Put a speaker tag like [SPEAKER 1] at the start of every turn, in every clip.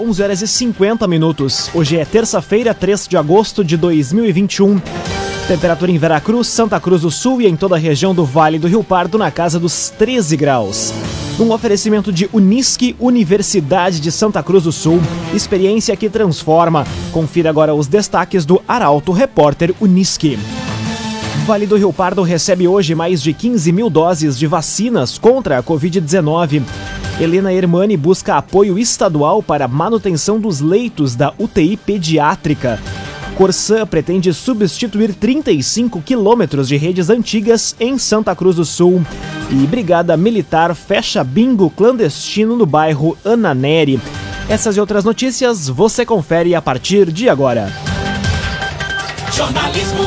[SPEAKER 1] 11 horas e 50 minutos. Hoje é terça-feira, 3 de agosto de 2021. Temperatura em Veracruz, Santa Cruz do Sul e em toda a região do Vale do Rio Pardo na casa dos 13 graus. Um oferecimento de Unisque, Universidade de Santa Cruz do Sul. Experiência que transforma. Confira agora os destaques do Arauto Repórter Unisque. Vale do Rio Pardo recebe hoje mais de 15 mil doses de vacinas contra a Covid-19. Helena Hermani busca apoio estadual para manutenção dos leitos da UTI pediátrica. Corsã pretende substituir 35 quilômetros de redes antigas em Santa Cruz do Sul. E Brigada Militar fecha bingo clandestino no bairro Ananeri. Essas e outras notícias você confere a partir de agora.
[SPEAKER 2] Jornalismo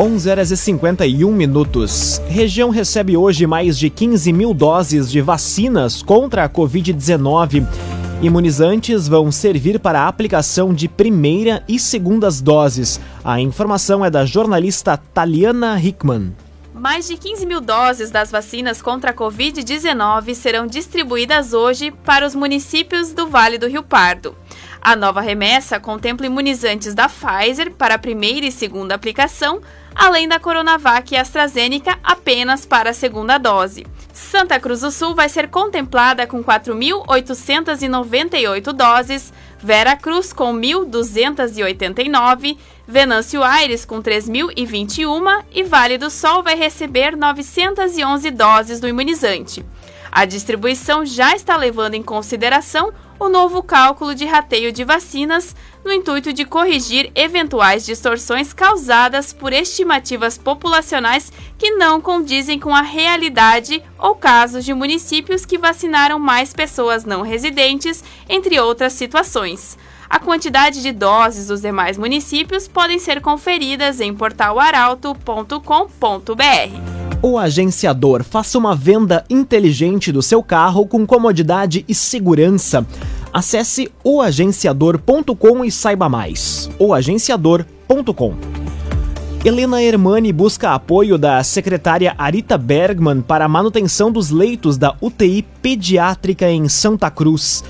[SPEAKER 1] 11 horas e 51 minutos. Região recebe hoje mais de 15 mil doses de vacinas contra a Covid-19. Imunizantes vão servir para a aplicação de primeira e segundas doses. A informação é da jornalista Taliana Hickman.
[SPEAKER 3] Mais de 15 mil doses das vacinas contra a Covid-19 serão distribuídas hoje para os municípios do Vale do Rio Pardo. A nova remessa contempla imunizantes da Pfizer para a primeira e segunda aplicação, além da Coronavac e AstraZeneca apenas para a segunda dose. Santa Cruz do Sul vai ser contemplada com 4.898 doses, Vera Cruz com 1.289, Venâncio Aires com 3.021 e Vale do Sol vai receber 911 doses do imunizante. A distribuição já está levando em consideração o novo cálculo de rateio de vacinas, no intuito de corrigir eventuais distorções causadas por estimativas populacionais que não condizem com a realidade ou casos de municípios que vacinaram mais pessoas não residentes, entre outras situações. A quantidade de doses dos demais municípios podem ser conferidas em portalaralto.com.br.
[SPEAKER 1] O agenciador faça uma venda inteligente do seu carro com comodidade e segurança. Acesse oagenciador.com e saiba mais. oagenciador.com Helena Hermani busca apoio da secretária Arita Bergman para a manutenção dos leitos da UTI pediátrica em Santa Cruz.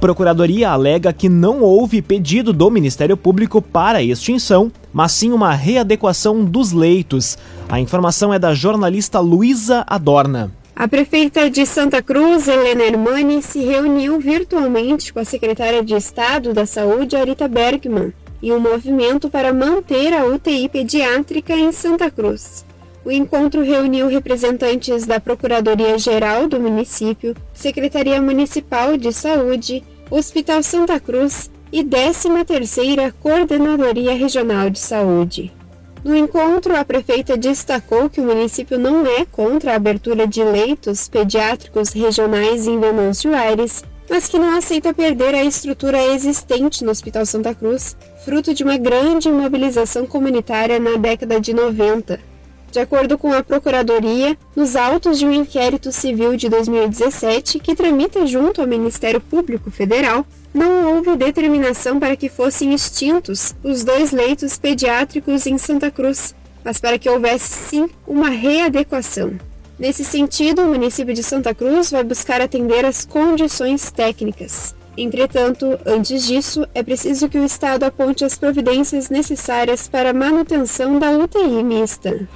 [SPEAKER 1] Procuradoria alega que não houve pedido do Ministério Público para extinção, mas sim uma readequação dos leitos. A informação é da jornalista Luísa Adorna.
[SPEAKER 4] A prefeita de Santa Cruz, Helena Hermani, se reuniu virtualmente com a secretária de Estado da Saúde, Arita Bergman, em um movimento para manter a UTI pediátrica em Santa Cruz. O encontro reuniu representantes da Procuradoria-Geral do município, Secretaria Municipal de Saúde, Hospital Santa Cruz e 13ª Coordenadoria Regional de Saúde. No encontro, a prefeita destacou que o município não é contra a abertura de leitos pediátricos regionais em Venâncio Aires, mas que não aceita perder a estrutura existente no Hospital Santa Cruz, fruto de uma grande mobilização comunitária na década de 90. De acordo com a Procuradoria, nos autos de um inquérito civil de 2017 que tramita junto ao Ministério Público Federal, não houve determinação para que fossem extintos os dois leitos pediátricos em Santa Cruz, mas para que houvesse sim uma readequação. Nesse sentido, o município de Santa Cruz vai buscar atender as condições técnicas. Entretanto, antes disso, é preciso que o Estado aponte as providências necessárias para a manutenção da UTI mista.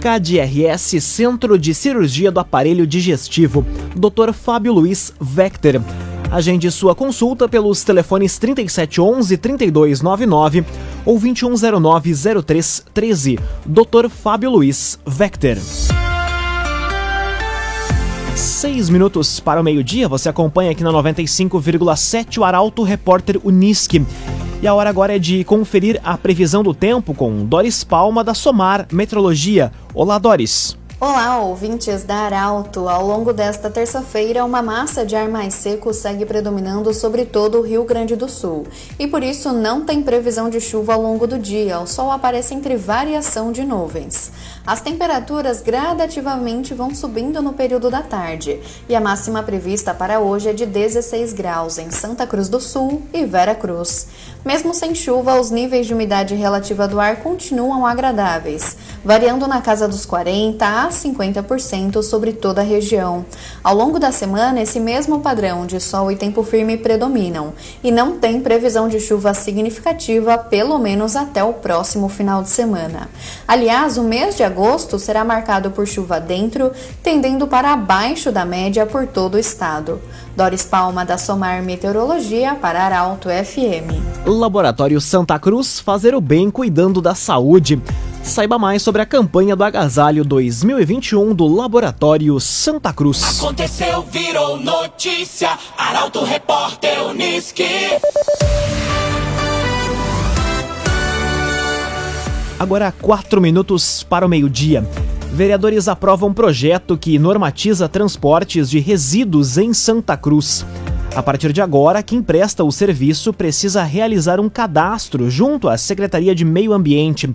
[SPEAKER 1] KDRS Centro de Cirurgia do Aparelho Digestivo, Dr. Fábio Luiz Vector. Agende sua consulta pelos telefones 3711 3299 ou 2109 0313. Dr. Fábio Luiz Vector. Seis minutos para o meio-dia, você acompanha aqui na 95,7 o Arauto Repórter Unisque. E a hora agora é de conferir a previsão do tempo com Doris Palma da Somar Metrologia. Olá, Doris.
[SPEAKER 5] Olá, ouvintes da Arauto. Ao longo desta terça-feira, uma massa de ar mais seco segue predominando sobre todo o Rio Grande do Sul. E por isso não tem previsão de chuva ao longo do dia. O sol aparece entre variação de nuvens. As temperaturas gradativamente vão subindo no período da tarde. E a máxima prevista para hoje é de 16 graus em Santa Cruz do Sul e Vera Cruz. Mesmo sem chuva, os níveis de umidade relativa do ar continuam agradáveis, variando na casa dos 40 a 50% sobre toda a região. Ao longo da semana, esse mesmo padrão de sol e tempo firme predominam e não tem previsão de chuva significativa, pelo menos até o próximo final de semana. Aliás, o mês de agosto será marcado por chuva dentro, tendendo para abaixo da média por todo o estado. Doris Palma, da Somar Meteorologia, para Arauto FM.
[SPEAKER 1] Laboratório Santa Cruz, fazer o bem cuidando da saúde. Saiba mais sobre a campanha do Agasalho 2021 do Laboratório Santa Cruz.
[SPEAKER 2] Aconteceu, virou notícia. Arauto Repórter Uniski.
[SPEAKER 1] Agora, quatro minutos para o meio-dia. Vereadores aprovam projeto que normatiza transportes de resíduos em Santa Cruz. A partir de agora, quem presta o serviço precisa realizar um cadastro junto à Secretaria de Meio Ambiente.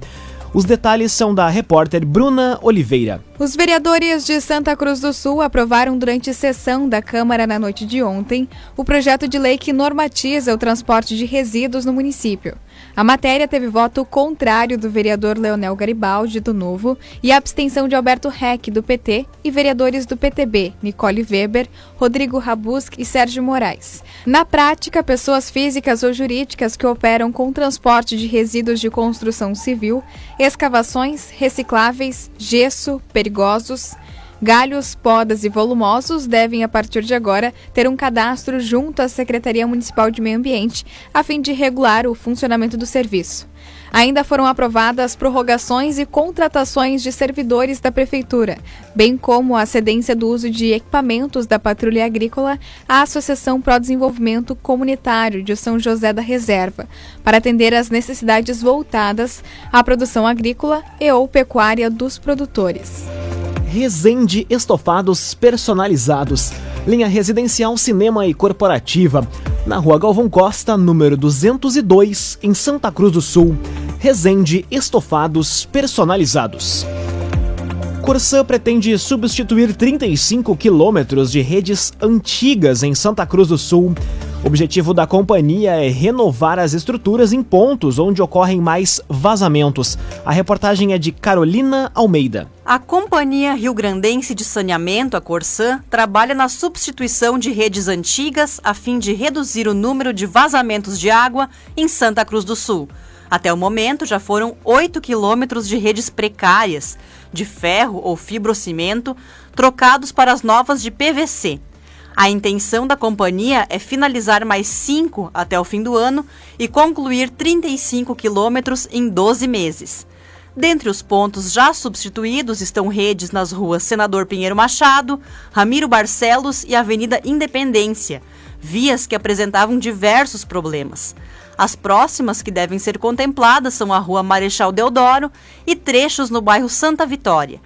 [SPEAKER 1] Os detalhes são da repórter Bruna Oliveira.
[SPEAKER 6] Os vereadores de Santa Cruz do Sul aprovaram durante sessão da Câmara na noite de ontem o projeto de lei que normatiza o transporte de resíduos no município. A matéria teve voto contrário do vereador Leonel Garibaldi, do Novo, e a abstenção de Alberto Reck, do PT, e vereadores do PTB, Nicole Weber, Rodrigo Rabusk e Sérgio Moraes. Na prática, pessoas físicas ou jurídicas que operam com transporte de resíduos de construção civil, escavações, recicláveis, gesso, perigosos, Galhos, podas e volumosos devem, a partir de agora, ter um cadastro junto à Secretaria Municipal de Meio Ambiente, a fim de regular o funcionamento do serviço. Ainda foram aprovadas prorrogações e contratações de servidores da Prefeitura, bem como a cedência do uso de equipamentos da Patrulha Agrícola à Associação Pro Desenvolvimento Comunitário de São José da Reserva, para atender às necessidades voltadas à produção agrícola e ou pecuária dos produtores.
[SPEAKER 1] Resende Estofados Personalizados. Linha residencial, cinema e corporativa. Na rua Galvão Costa, número 202, em Santa Cruz do Sul. Resende Estofados Personalizados. Corsã pretende substituir 35 quilômetros de redes antigas em Santa Cruz do Sul. O objetivo da companhia é renovar as estruturas em pontos onde ocorrem mais vazamentos. A reportagem é de Carolina Almeida.
[SPEAKER 7] A Companhia Rio Grandense de Saneamento, a Corsã, trabalha na substituição de redes antigas a fim de reduzir o número de vazamentos de água em Santa Cruz do Sul. Até o momento, já foram 8 quilômetros de redes precárias, de ferro ou fibrocimento, trocados para as novas de PVC. A intenção da companhia é finalizar mais 5 até o fim do ano e concluir 35 quilômetros em 12 meses. Dentre os pontos já substituídos estão redes nas ruas Senador Pinheiro Machado, Ramiro Barcelos e Avenida Independência, vias que apresentavam diversos problemas. As próximas que devem ser contempladas são a Rua Marechal Deodoro e trechos no bairro Santa Vitória.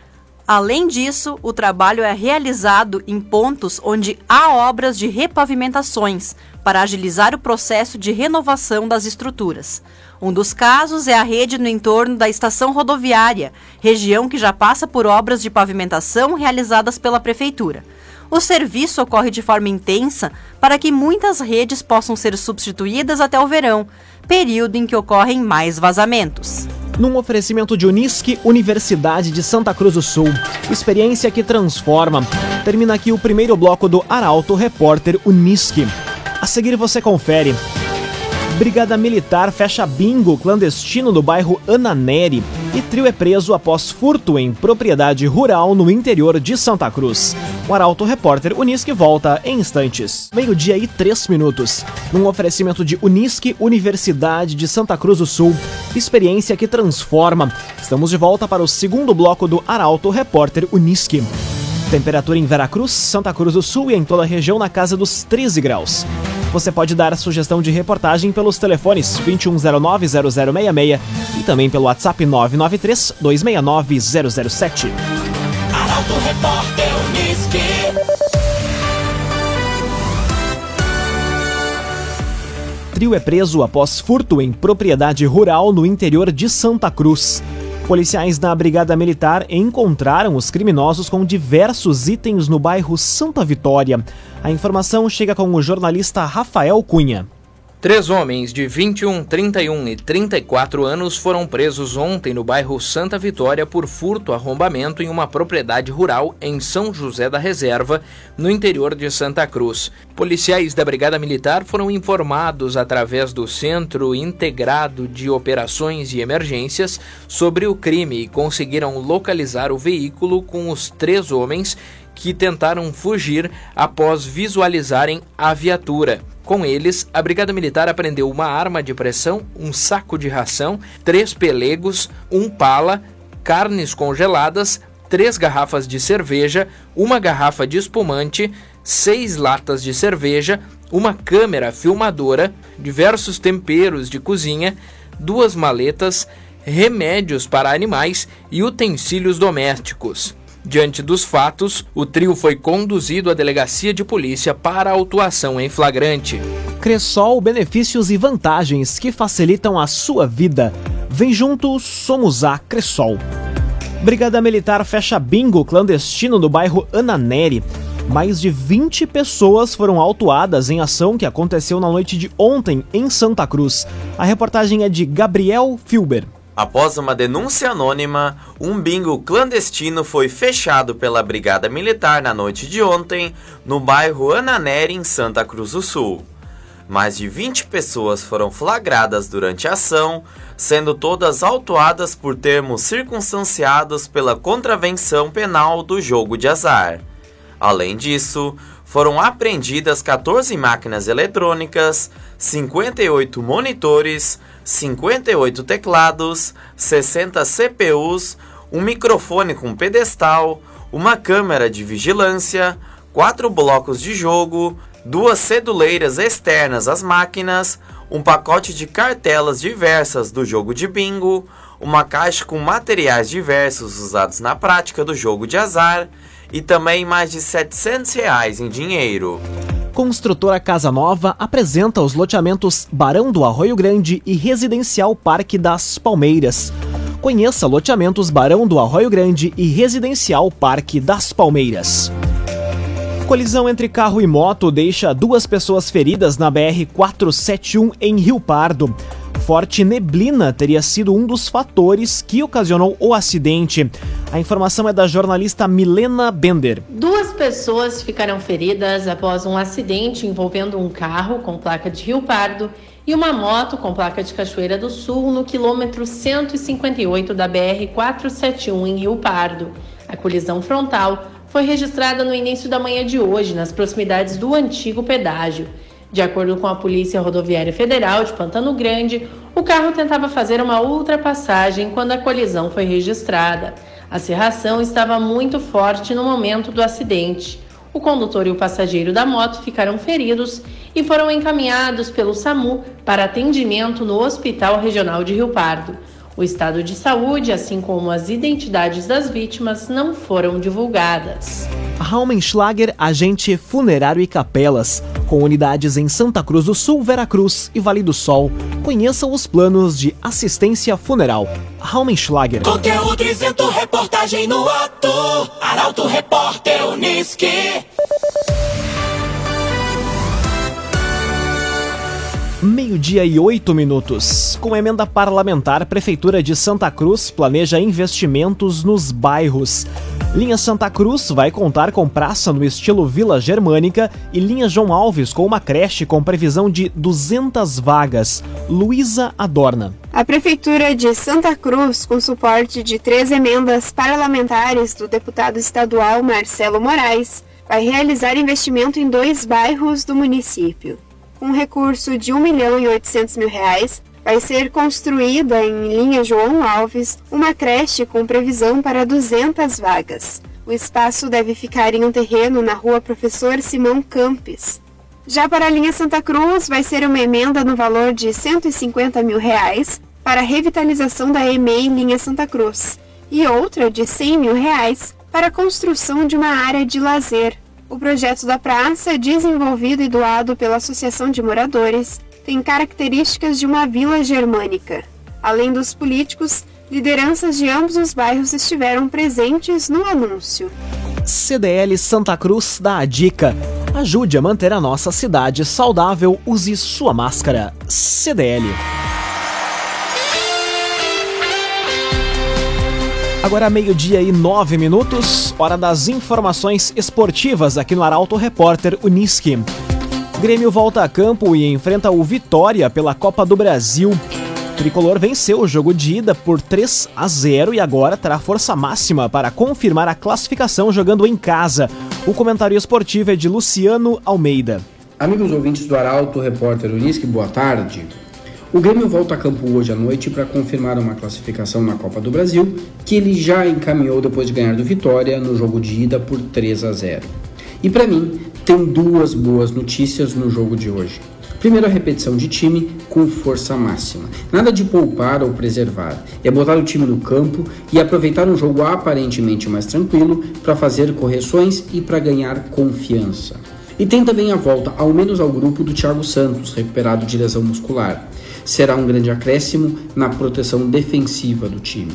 [SPEAKER 7] Além disso, o trabalho é realizado em pontos onde há obras de repavimentações para agilizar o processo de renovação das estruturas. Um dos casos é a rede no entorno da estação rodoviária, região que já passa por obras de pavimentação realizadas pela Prefeitura. O serviço ocorre de forma intensa para que muitas redes possam ser substituídas até o verão, período em que ocorrem mais vazamentos
[SPEAKER 1] num oferecimento de Unisque, Universidade de Santa Cruz do Sul. Experiência que transforma. Termina aqui o primeiro bloco do Arauto Repórter Unisque. A seguir você confere. Brigada Militar fecha bingo clandestino no bairro Ananeri e trio é preso após furto em propriedade rural no interior de Santa Cruz. O Arauto Repórter Unisque volta em instantes. Meio-dia e três minutos. Num oferecimento de Unisque, Universidade de Santa Cruz do Sul. Experiência que transforma. Estamos de volta para o segundo bloco do Arauto Repórter Unisque. Temperatura em Veracruz, Santa Cruz do Sul e em toda a região na casa dos 13 graus. Você pode dar a sugestão de reportagem pelos telefones 2109-0066 e também pelo WhatsApp 993-269-007.
[SPEAKER 2] Arauto Repórter Uniski.
[SPEAKER 1] Trio é preso após furto em propriedade rural no interior de Santa Cruz. Policiais da Brigada Militar encontraram os criminosos com diversos itens no bairro Santa Vitória. A informação chega com o jornalista Rafael Cunha.
[SPEAKER 8] Três homens de 21, 31 e 34 anos foram presos ontem no bairro Santa Vitória por furto arrombamento em uma propriedade rural em São José da Reserva, no interior de Santa Cruz. Policiais da Brigada Militar foram informados através do Centro Integrado de Operações e Emergências sobre o crime e conseguiram localizar o veículo com os três homens que tentaram fugir após visualizarem a viatura. Com eles, a Brigada Militar apreendeu uma arma de pressão, um saco de ração, três pelegos, um pala, carnes congeladas, três garrafas de cerveja, uma garrafa de espumante, seis latas de cerveja, uma câmera filmadora, diversos temperos de cozinha, duas maletas, remédios para animais e utensílios domésticos. Diante dos fatos, o trio foi conduzido à delegacia de polícia para autuação em flagrante.
[SPEAKER 1] Cressol, benefícios e vantagens que facilitam a sua vida. Vem junto, somos a Cressol. Brigada Militar fecha bingo clandestino no bairro Ananeri. Mais de 20 pessoas foram autuadas em ação que aconteceu na noite de ontem em Santa Cruz. A reportagem é de Gabriel Filber.
[SPEAKER 9] Após uma denúncia anônima, um bingo clandestino foi fechado pela Brigada Militar na noite de ontem, no bairro Ananeri, em Santa Cruz do Sul. Mais de 20 pessoas foram flagradas durante a ação, sendo todas autuadas por termos circunstanciados pela contravenção penal do jogo de azar. Além disso, foram apreendidas 14 máquinas eletrônicas, 58 monitores, 58 teclados, 60 CPUs, um microfone com pedestal, uma câmera de vigilância, quatro blocos de jogo, duas ceduleiras externas às máquinas, um pacote de cartelas diversas do jogo de bingo, uma caixa com materiais diversos usados na prática do jogo de azar e também mais de 700 reais em dinheiro.
[SPEAKER 1] Construtora Casa Nova apresenta os loteamentos Barão do Arroio Grande e Residencial Parque das Palmeiras. Conheça loteamentos Barão do Arroio Grande e Residencial Parque das Palmeiras. Colisão entre carro e moto deixa duas pessoas feridas na BR-471 em Rio Pardo forte neblina teria sido um dos fatores que ocasionou o acidente. A informação é da jornalista Milena Bender.
[SPEAKER 10] Duas pessoas ficaram feridas após um acidente envolvendo um carro com placa de Rio Pardo e uma moto com placa de Cachoeira do Sul no quilômetro 158 da BR-471 em Rio Pardo. A colisão frontal foi registrada no início da manhã de hoje, nas proximidades do antigo pedágio. De acordo com a Polícia Rodoviária Federal de Pantano Grande, o carro tentava fazer uma ultrapassagem quando a colisão foi registrada. A serração estava muito forte no momento do acidente. O condutor e o passageiro da moto ficaram feridos e foram encaminhados pelo SAMU para atendimento no Hospital Regional de Rio Pardo. O estado de saúde, assim como as identidades das vítimas, não foram divulgadas.
[SPEAKER 1] Raumenschlager, agente funerário e capelas, com unidades em Santa Cruz do Sul, Veracruz e Vale do Sol. Conheça os planos de assistência funeral. Raumenschlager.
[SPEAKER 2] Conteúdo isento, reportagem no ato. Arauto Repórter Uniski.
[SPEAKER 1] Meio-dia e oito minutos. Com emenda parlamentar, Prefeitura de Santa Cruz planeja investimentos nos bairros. Linha Santa Cruz vai contar com praça no estilo Vila Germânica e linha João Alves com uma creche com previsão de 200 vagas. Luísa Adorna.
[SPEAKER 4] A Prefeitura de Santa Cruz, com suporte de três emendas parlamentares do deputado estadual Marcelo Moraes, vai realizar investimento em dois bairros do município um recurso de 1 milhão e 800 mil reais, vai ser construída em linha João Alves uma creche com previsão para 200 vagas. O espaço deve ficar em um terreno na rua Professor Simão Campes. Já para a linha Santa Cruz, vai ser uma emenda no valor de 150 mil reais para a revitalização da EMEI linha Santa Cruz e outra de 100 mil reais para a construção de uma área de lazer. O projeto da praça, desenvolvido e doado pela Associação de Moradores, tem características de uma vila germânica. Além dos políticos, lideranças de ambos os bairros estiveram presentes no anúncio.
[SPEAKER 1] CDL Santa Cruz dá a dica. Ajude a manter a nossa cidade saudável, use sua máscara. CDL. Agora meio-dia e nove minutos, hora das informações esportivas aqui no Arauto Repórter Uniski. Grêmio volta a campo e enfrenta o Vitória pela Copa do Brasil. O tricolor venceu o jogo de ida por 3 a 0 e agora terá força máxima para confirmar a classificação jogando em casa. O comentário esportivo é de Luciano Almeida.
[SPEAKER 11] Amigos ouvintes do Arauto, repórter Unisque, boa tarde. O Grêmio volta a campo hoje à noite para confirmar uma classificação na Copa do Brasil, que ele já encaminhou depois de ganhar do Vitória no jogo de ida por 3 a 0. E para mim, tem duas boas notícias no jogo de hoje. Primeiro, a repetição de time com força máxima. Nada de poupar ou preservar. É botar o time no campo e aproveitar um jogo aparentemente mais tranquilo para fazer correções e para ganhar confiança. E tem também a volta, ao menos ao grupo, do Thiago Santos, recuperado de lesão muscular. Será um grande acréscimo na proteção defensiva do time.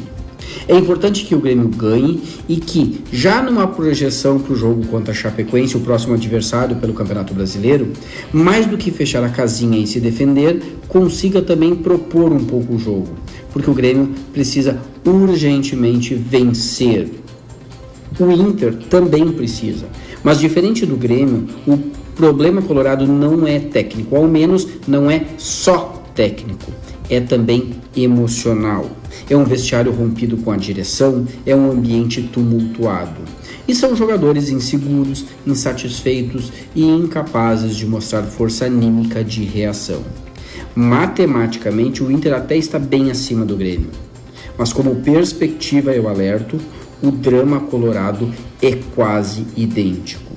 [SPEAKER 11] É importante que o Grêmio ganhe e que, já numa projeção para o jogo contra a Chapecoense, o próximo adversário pelo Campeonato Brasileiro, mais do que fechar a casinha e se defender, consiga também propor um pouco o jogo, porque o Grêmio precisa urgentemente vencer. O Inter também precisa, mas diferente do Grêmio, o problema colorado não é técnico, ao menos não é só técnico, é também emocional. É um vestiário rompido com a direção, é um ambiente tumultuado. E são jogadores inseguros, insatisfeitos e incapazes de mostrar força anímica de reação. Matematicamente, o Inter até está bem acima do Grêmio. Mas, como perspectiva, eu alerto, o drama colorado é quase idêntico.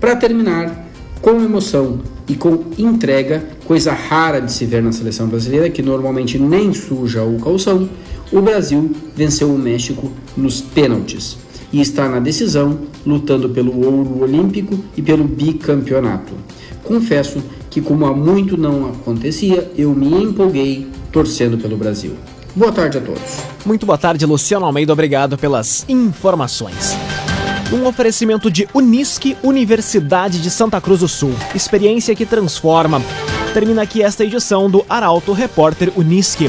[SPEAKER 11] Para terminar, com emoção e com entrega, coisa rara de se ver na seleção brasileira, que normalmente nem suja o calção, o Brasil venceu o México nos pênaltis e está na decisão, lutando pelo ouro olímpico e pelo bicampeonato. Confesso que, como há muito não acontecia, eu me empolguei torcendo pelo Brasil. Boa tarde a todos.
[SPEAKER 1] Muito boa tarde, Luciano Almeida. Obrigado pelas informações. Um oferecimento de Unisque, Universidade de Santa Cruz do Sul. Experiência que transforma. Termina aqui esta edição do Arauto Repórter Unisque.